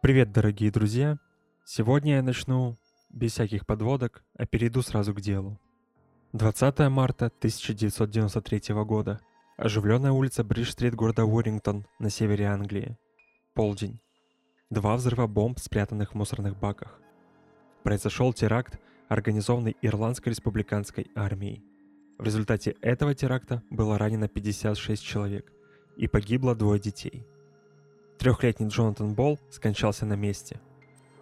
Привет, дорогие друзья! Сегодня я начну без всяких подводок, а перейду сразу к делу. 20 марта 1993 года. Оживленная улица Бридж-стрит города Уоррингтон на севере Англии. Полдень. Два взрыва бомб, спрятанных в мусорных баках. Произошел теракт, организованный Ирландской республиканской армией. В результате этого теракта было ранено 56 человек и погибло двое детей – Трехлетний Джонатан Болл скончался на месте.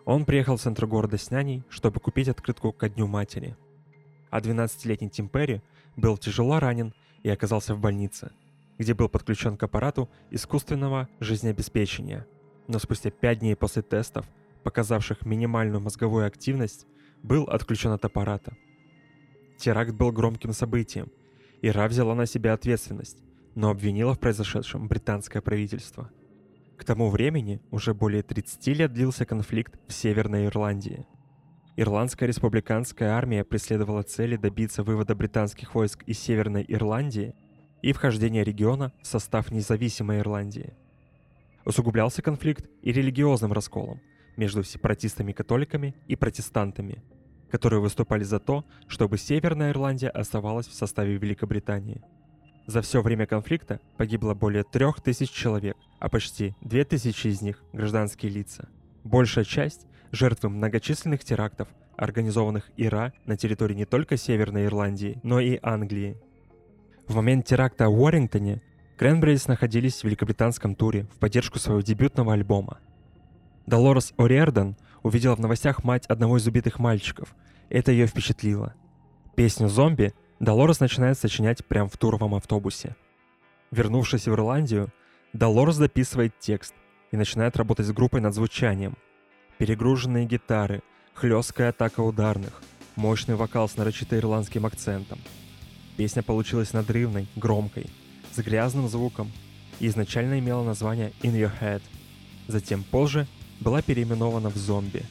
Он приехал в центр города с няней, чтобы купить открытку ко Дню Матери. А 12-летний Тим Перри был тяжело ранен и оказался в больнице, где был подключен к аппарату искусственного жизнеобеспечения. Но спустя 5 дней после тестов, показавших минимальную мозговую активность, был отключен от аппарата. Теракт был громким событием. Ира взяла на себя ответственность, но обвинила в произошедшем британское правительство – к тому времени уже более 30 лет длился конфликт в Северной Ирландии. Ирландская республиканская армия преследовала цели добиться вывода британских войск из Северной Ирландии и вхождения региона в состав независимой Ирландии. Усугублялся конфликт и религиозным расколом между сепаратистами-католиками и протестантами, которые выступали за то, чтобы Северная Ирландия оставалась в составе Великобритании – за все время конфликта погибло более трех тысяч человек, а почти две тысячи из них – гражданские лица. Большая часть – жертвы многочисленных терактов, организованных ИРА на территории не только Северной Ирландии, но и Англии. В момент теракта в Уоррингтоне Кренбрейс находились в великобританском туре в поддержку своего дебютного альбома. Долорес О'Риордан увидела в новостях мать одного из убитых мальчиков. Это ее впечатлило. Песню «Зомби» Долорес начинает сочинять прямо в туровом автобусе. Вернувшись в Ирландию, Долорес дописывает текст и начинает работать с группой над звучанием. Перегруженные гитары, хлесткая атака ударных, мощный вокал с нарочито ирландским акцентом. Песня получилась надрывной, громкой, с грязным звуком и изначально имела название «In Your Head», затем позже была переименована в «Зомби».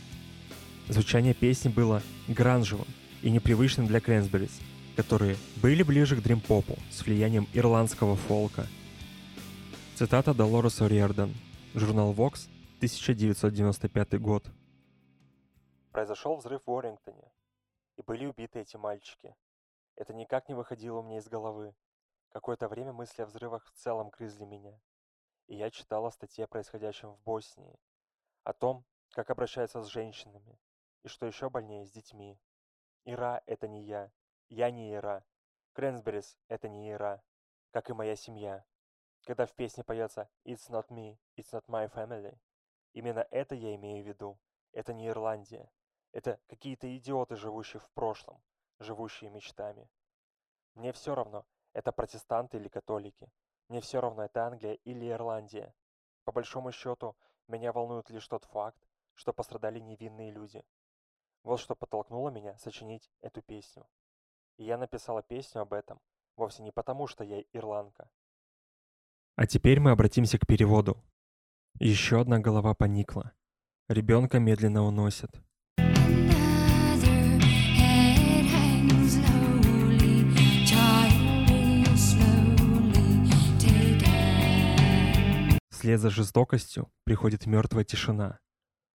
Звучание песни было гранжевым и непривычным для Крэнсберис – которые были ближе к дримпопу с влиянием ирландского фолка. Цитата Долореса Риордан, журнал Vox, 1995 год. Произошел взрыв в Уоррингтоне, и были убиты эти мальчики. Это никак не выходило у меня из головы. Какое-то время мысли о взрывах в целом грызли меня. И я читала статьи о происходящем в Боснии, о том, как обращаются с женщинами, и что еще больнее, с детьми. Ира — это не я, я не Ира. Крэнсберис — это не Ира, как и моя семья. Когда в песне поется «It's not me, it's not my family», именно это я имею в виду. Это не Ирландия. Это какие-то идиоты, живущие в прошлом, живущие мечтами. Мне все равно, это протестанты или католики. Мне все равно, это Англия или Ирландия. По большому счету, меня волнует лишь тот факт, что пострадали невинные люди. Вот что подтолкнуло меня сочинить эту песню. И я написала песню об этом вовсе не потому, что я ирландка. А теперь мы обратимся к переводу. Еще одна голова поникла. Ребенка медленно уносят. Вслед за жестокостью приходит мертвая тишина.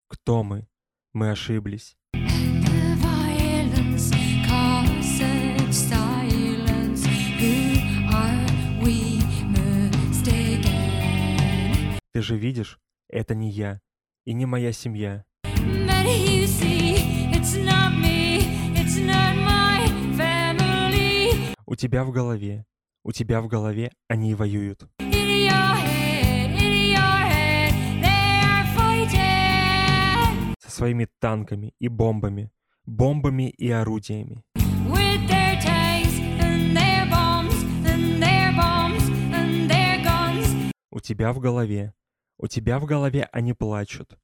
Кто мы? Мы ошиблись. Ты же видишь, это не я и не моя семья. У тебя в голове, у тебя в голове они воюют. Своими танками и бомбами, бомбами и орудиями. У тебя в голове у тебя в голове они плачут.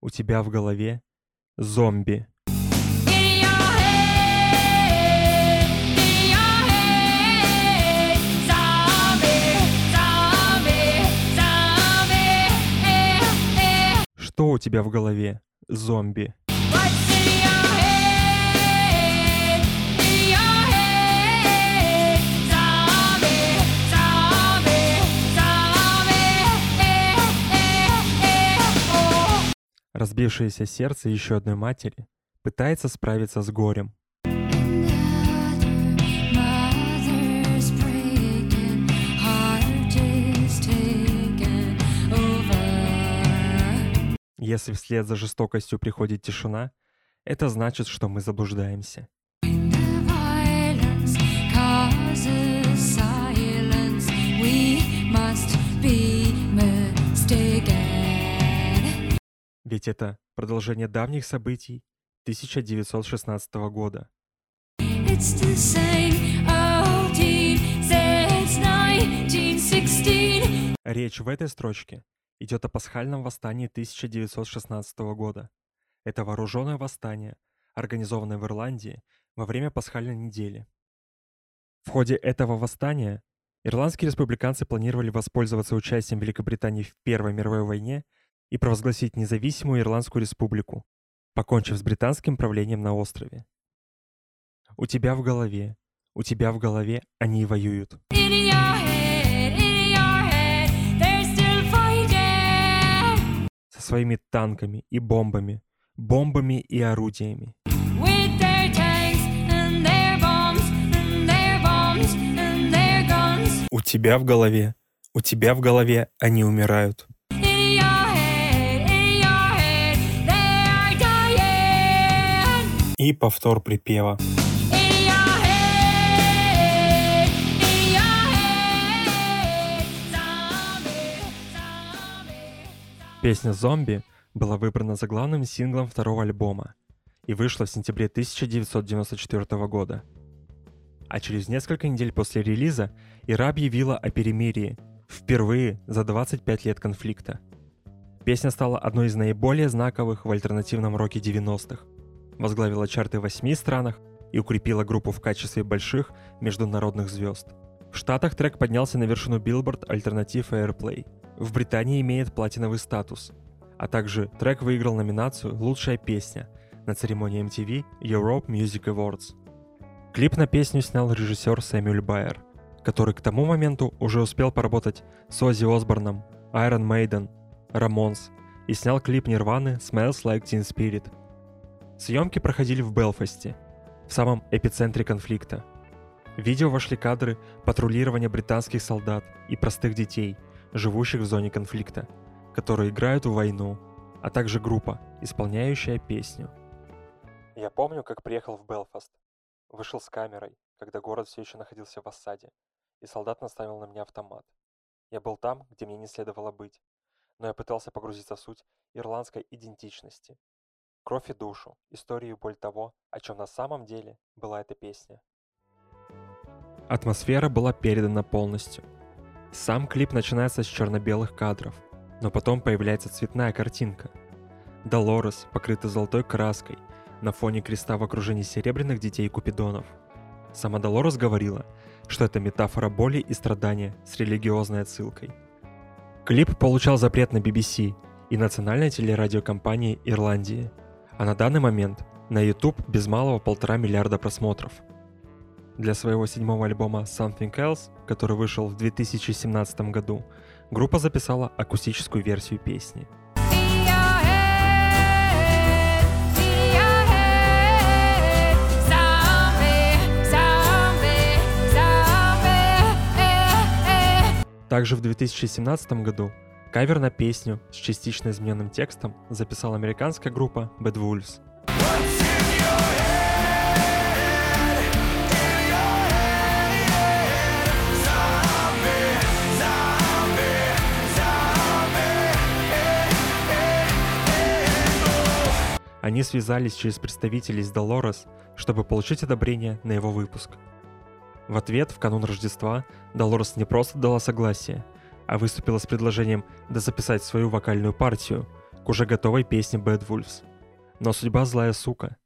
У тебя в голове зомби. Тебя в голове? Зомби. Разбившееся сердце еще одной матери пытается справиться с горем. Если вслед за жестокостью приходит тишина, это значит, что мы заблуждаемся. Ведь это продолжение давних событий 1916 года. It's the same old team since 1916. Речь в этой строчке идет о пасхальном восстании 1916 года. Это вооруженное восстание, организованное в Ирландии во время пасхальной недели. В ходе этого восстания ирландские республиканцы планировали воспользоваться участием Великобритании в Первой мировой войне и провозгласить независимую Ирландскую республику, покончив с британским правлением на острове. У тебя в голове, у тебя в голове они воюют. In your head, Со своими танками и бомбами, бомбами и орудиями. У тебя в голове, у тебя в голове они умирают. Head, dying. И повтор припева. Песня «Зомби» была выбрана заглавным синглом второго альбома и вышла в сентябре 1994 года. А через несколько недель после релиза Ира объявила о перемирии, впервые за 25 лет конфликта. Песня стала одной из наиболее знаковых в альтернативном роке 90-х, возглавила чарты в восьми странах и укрепила группу в качестве больших международных звезд. В Штатах трек поднялся на вершину Billboard Alternative Airplay. В Британии имеет платиновый статус. А также трек выиграл номинацию «Лучшая песня» на церемонии MTV Europe Music Awards. Клип на песню снял режиссер Сэмюэль Байер, который к тому моменту уже успел поработать с Оззи Осборном, Iron Maiden, Ramones и снял клип Нирваны Smells Like Teen Spirit. Съемки проходили в Белфасте, в самом эпицентре конфликта. В видео вошли кадры патрулирования британских солдат и простых детей, живущих в зоне конфликта, которые играют в войну, а также группа, исполняющая песню. Я помню, как приехал в Белфаст. Вышел с камерой, когда город все еще находился в осаде, и солдат наставил на меня автомат. Я был там, где мне не следовало быть, но я пытался погрузиться в суть ирландской идентичности. Кровь и душу, историю и боль того, о чем на самом деле была эта песня. Атмосфера была передана полностью. Сам клип начинается с черно-белых кадров, но потом появляется цветная картинка. Долорес покрыта золотой краской на фоне креста в окружении серебряных детей Купидонов. Сама Долорес говорила, что это метафора боли и страдания с религиозной отсылкой. Клип получал запрет на BBC и национальной телерадиокомпании Ирландии, а на данный момент на YouTube без малого полтора миллиарда просмотров – для своего седьмого альбома Something Else, который вышел в 2017 году, группа записала акустическую версию песни. Также в 2017 году кавер на песню с частично измененным текстом записала американская группа Bad Wolves. Они связались через представителей из Dolores, чтобы получить одобрение на его выпуск. В ответ, в канун Рождества, Долорес не просто дала согласие, а выступила с предложением дозаписать свою вокальную партию к уже готовой песне Bad Wolves. Но судьба злая сука.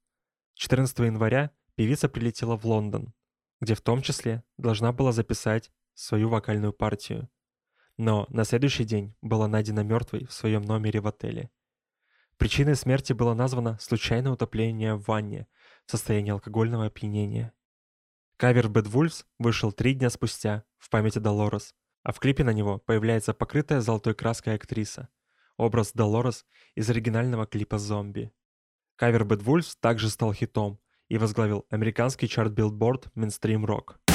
14 января певица прилетела в Лондон, где в том числе должна была записать свою вокальную партию. Но на следующий день была найдена мертвой в своем номере в отеле. Причиной смерти было названо случайное утопление в ванне в состоянии алкогольного опьянения. Кавер Bad Wolves вышел три дня спустя в память о Долорес, а в клипе на него появляется покрытая золотой краской актриса, образ Долорес из оригинального клипа «Зомби». Кавер Bad Wolves также стал хитом и возглавил американский чарт Billboard Mainstream Rock.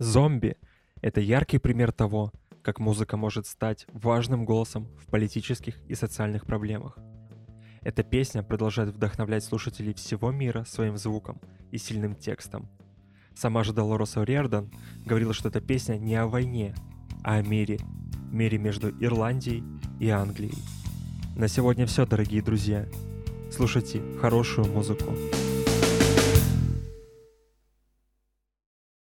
«Зомби» — это яркий пример того, как музыка может стать важным голосом в политических и социальных проблемах. Эта песня продолжает вдохновлять слушателей всего мира своим звуком и сильным текстом. Сама же Долорес О'Риордан говорила, что эта песня не о войне, а о мире. Мире между Ирландией и Англией. На сегодня все, дорогие друзья. Слушайте хорошую музыку.